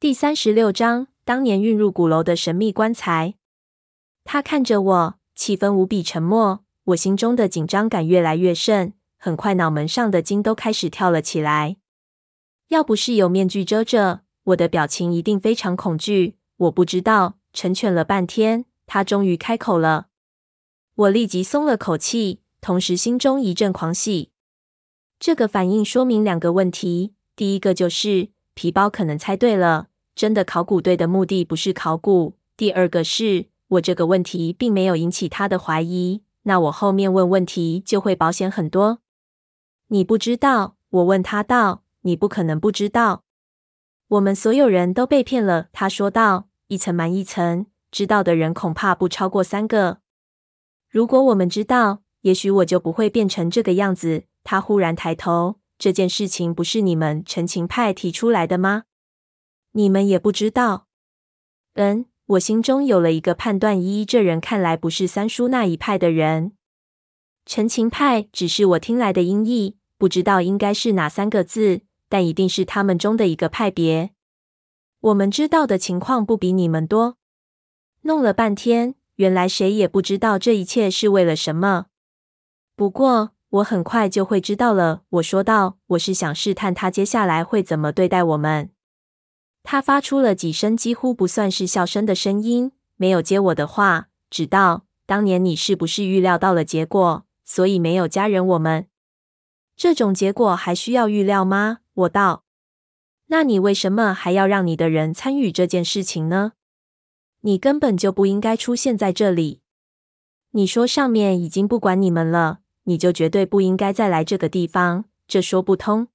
第三十六章，当年运入鼓楼的神秘棺材。他看着我，气氛无比沉默。我心中的紧张感越来越甚，很快脑门上的筋都开始跳了起来。要不是有面具遮着，我的表情一定非常恐惧。我不知道，成全了半天，他终于开口了。我立即松了口气，同时心中一阵狂喜。这个反应说明两个问题：第一个就是皮包可能猜对了，真的考古队的目的不是考古；第二个是我这个问题并没有引起他的怀疑，那我后面问问题就会保险很多。你不知道？我问他道。你不可能不知道。我们所有人都被骗了，他说道。一层瞒一层，知道的人恐怕不超过三个。如果我们知道，也许我就不会变成这个样子。他忽然抬头，这件事情不是你们陈情派提出来的吗？你们也不知道。嗯，我心中有了一个判断：一，这人看来不是三叔那一派的人。陈情派只是我听来的音译，不知道应该是哪三个字，但一定是他们中的一个派别。我们知道的情况不比你们多。弄了半天，原来谁也不知道这一切是为了什么。不过我很快就会知道了，我说道。我是想试探他接下来会怎么对待我们。他发出了几声几乎不算是笑声的声音，没有接我的话，只道：“当年你是不是预料到了结果，所以没有加人我们？这种结果还需要预料吗？”我道。那你为什么还要让你的人参与这件事情呢？你根本就不应该出现在这里。你说上面已经不管你们了，你就绝对不应该再来这个地方。这说不通。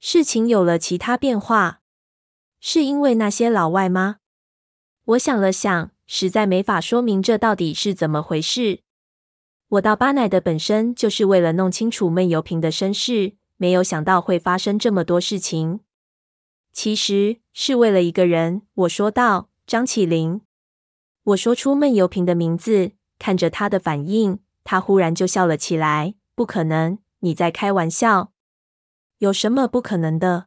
事情有了其他变化，是因为那些老外吗？我想了想，实在没法说明这到底是怎么回事。我到巴乃的本身就是为了弄清楚闷油瓶的身世，没有想到会发生这么多事情。其实是为了一个人，我说道：“张起灵。”我说出闷油瓶的名字，看着他的反应，他忽然就笑了起来。“不可能，你在开玩笑？有什么不可能的？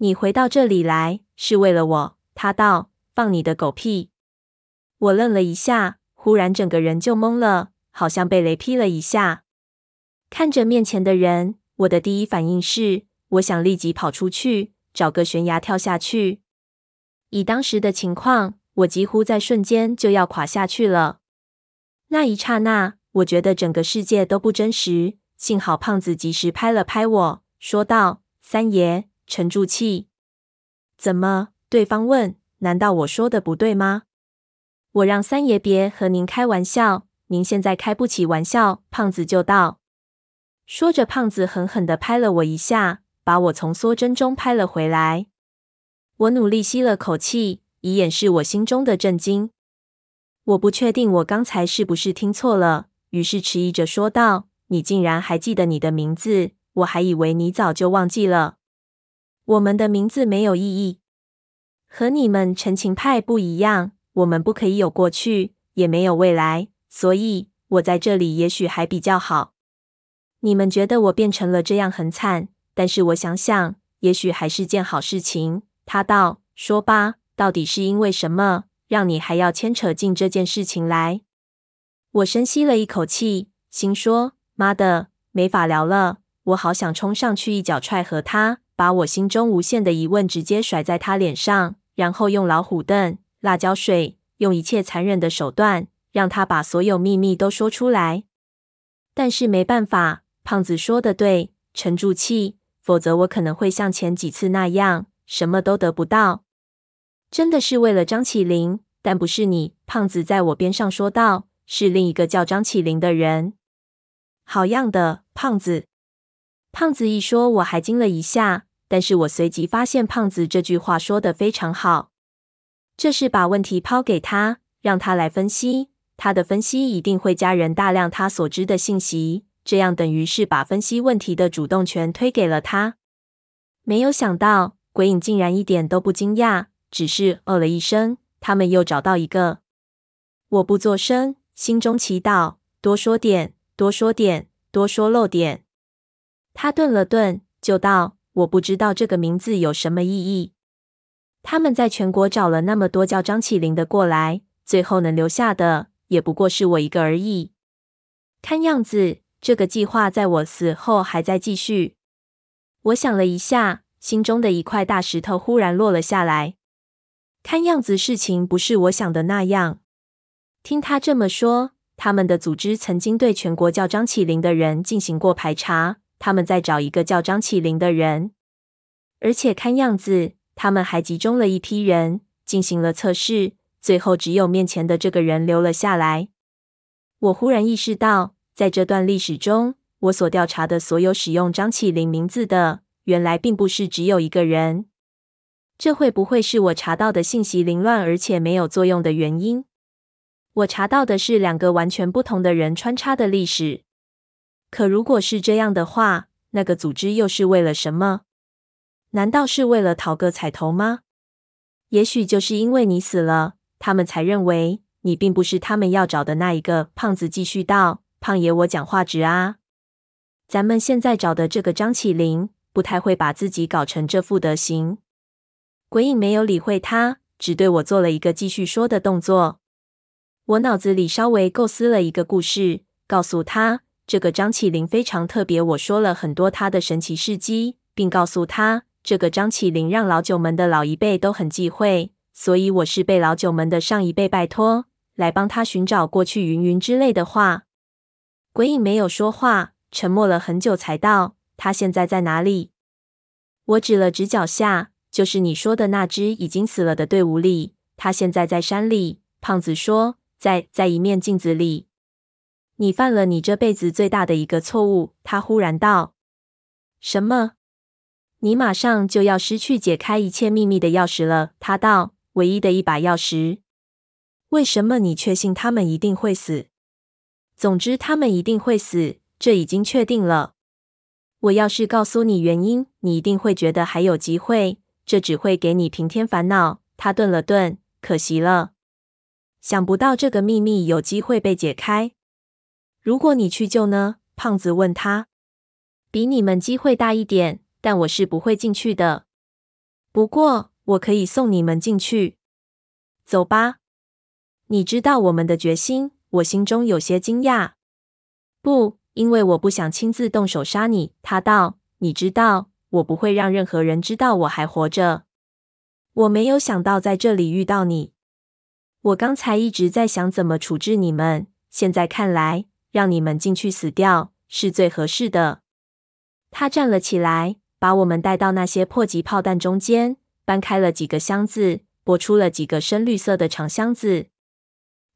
你回到这里来是为了我。”他道：“放你的狗屁！”我愣了一下，忽然整个人就懵了，好像被雷劈了一下。看着面前的人，我的第一反应是，我想立即跑出去。找个悬崖跳下去。以当时的情况，我几乎在瞬间就要垮下去了。那一刹那，我觉得整个世界都不真实。幸好胖子及时拍了拍我，说道：“三爷，沉住气。”怎么？对方问：“难道我说的不对吗？”我让三爷别和您开玩笑，您现在开不起玩笑。胖子就道。说着，胖子狠狠的拍了我一下。把我从缩针中拍了回来。我努力吸了口气，以掩饰我心中的震惊。我不确定我刚才是不是听错了，于是迟疑着说道：“你竟然还记得你的名字？我还以为你早就忘记了。我们的名字没有意义，和你们陈情派不一样。我们不可以有过去，也没有未来，所以我在这里也许还比较好。你们觉得我变成了这样很惨。”但是我想想，也许还是件好事情。他道：“说吧，到底是因为什么，让你还要牵扯进这件事情来？”我深吸了一口气，心说：“妈的，没法聊了。”我好想冲上去一脚踹和他，把我心中无限的疑问直接甩在他脸上，然后用老虎凳、辣椒水，用一切残忍的手段，让他把所有秘密都说出来。但是没办法，胖子说的对，沉住气。否则，我可能会像前几次那样，什么都得不到。真的是为了张起灵，但不是你。胖子在我边上说道：“是另一个叫张起灵的人。”好样的，胖子！胖子一说，我还惊了一下。但是我随即发现，胖子这句话说的非常好。这是把问题抛给他，让他来分析。他的分析一定会加人大量他所知的信息。这样等于是把分析问题的主动权推给了他。没有想到，鬼影竟然一点都不惊讶，只是哦了一声。他们又找到一个。我不作声，心中祈祷：多说点，多说点，多说漏点。他顿了顿，就道：“我不知道这个名字有什么意义。”他们在全国找了那么多叫张起灵的过来，最后能留下的也不过是我一个而已。看样子，这个计划在我死后还在继续。我想了一下，心中的一块大石头忽然落了下来。看样子，事情不是我想的那样。听他这么说，他们的组织曾经对全国叫张起灵的人进行过排查，他们在找一个叫张起灵的人，而且看样子，他们还集中了一批人进行了测试，最后只有面前的这个人留了下来。我忽然意识到，在这段历史中，我所调查的所有使用张起灵名字的，原来并不是只有一个人。这会不会是我查到的信息凌乱而且没有作用的原因？我查到的是两个完全不同的人穿插的历史。可如果是这样的话，那个组织又是为了什么？难道是为了讨个彩头吗？也许就是因为你死了，他们才认为你并不是他们要找的那一个。胖子继续道：“胖爷，我讲话直啊。咱们现在找的这个张起灵，不太会把自己搞成这副德行。”鬼影没有理会他，只对我做了一个继续说的动作。我脑子里稍微构思了一个故事，告诉他这个张起灵非常特别。我说了很多他的神奇事迹，并告诉他这个张起灵让老九门的老一辈都很忌讳，所以我是被老九门的上一辈拜托来帮他寻找过去，云云之类的话。鬼影没有说话，沉默了很久，才道：“他现在在哪里？”我指了指脚下。就是你说的那支已经死了的队伍里，他现在在山里。胖子说，在在一面镜子里。你犯了你这辈子最大的一个错误。他忽然道：“什么？你马上就要失去解开一切秘密的钥匙了。”他道：“唯一的一把钥匙。为什么你确信他们一定会死？总之，他们一定会死，这已经确定了。我要是告诉你原因，你一定会觉得还有机会。”这只会给你平添烦恼。他顿了顿，可惜了，想不到这个秘密有机会被解开。如果你去救呢？胖子问他。比你们机会大一点，但我是不会进去的。不过我可以送你们进去。走吧。你知道我们的决心。我心中有些惊讶。不，因为我不想亲自动手杀你。他道。你知道。我不会让任何人知道我还活着。我没有想到在这里遇到你。我刚才一直在想怎么处置你们，现在看来，让你们进去死掉是最合适的。他站了起来，把我们带到那些迫击炮弹中间，搬开了几个箱子，拨出了几个深绿色的长箱子。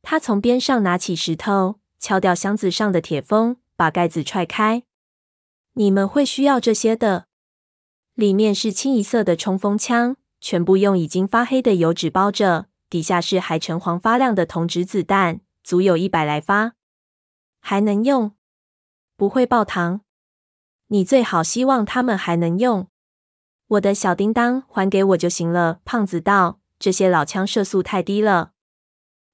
他从边上拿起石头，敲掉箱子上的铁封，把盖子踹开。你们会需要这些的。里面是清一色的冲锋枪，全部用已经发黑的油纸包着，底下是还橙黄发亮的铜质子弹，足有一百来发，还能用，不会爆膛。你最好希望他们还能用。我的小叮当还给我就行了。胖子道：“这些老枪射速太低了，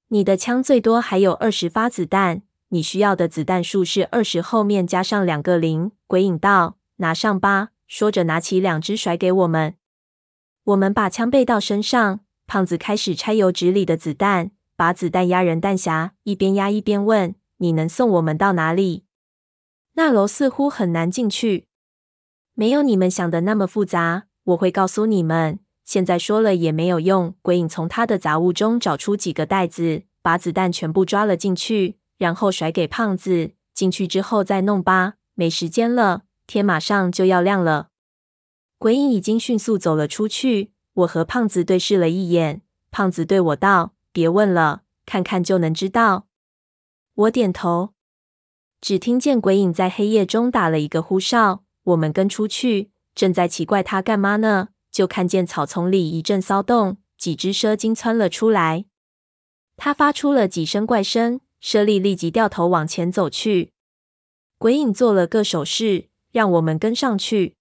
你的枪最多还有二十发子弹，你需要的子弹数是二十后面加上两个零。”鬼影道：“拿上吧。”说着，拿起两只甩给我们。我们把枪背到身上。胖子开始拆油纸里的子弹，把子弹压人弹匣，一边压一边问：“你能送我们到哪里？”那楼似乎很难进去。没有你们想的那么复杂。我会告诉你们。现在说了也没有用。鬼影从他的杂物中找出几个袋子，把子弹全部抓了进去，然后甩给胖子：“进去之后再弄吧，没时间了。”天马上就要亮了，鬼影已经迅速走了出去。我和胖子对视了一眼，胖子对我道：“别问了，看看就能知道。”我点头。只听见鬼影在黑夜中打了一个呼哨，我们跟出去，正在奇怪他干嘛呢，就看见草丛里一阵骚动，几只蛇精窜了出来。他发出了几声怪声，猞猁立即掉头往前走去。鬼影做了个手势。让我们跟上去。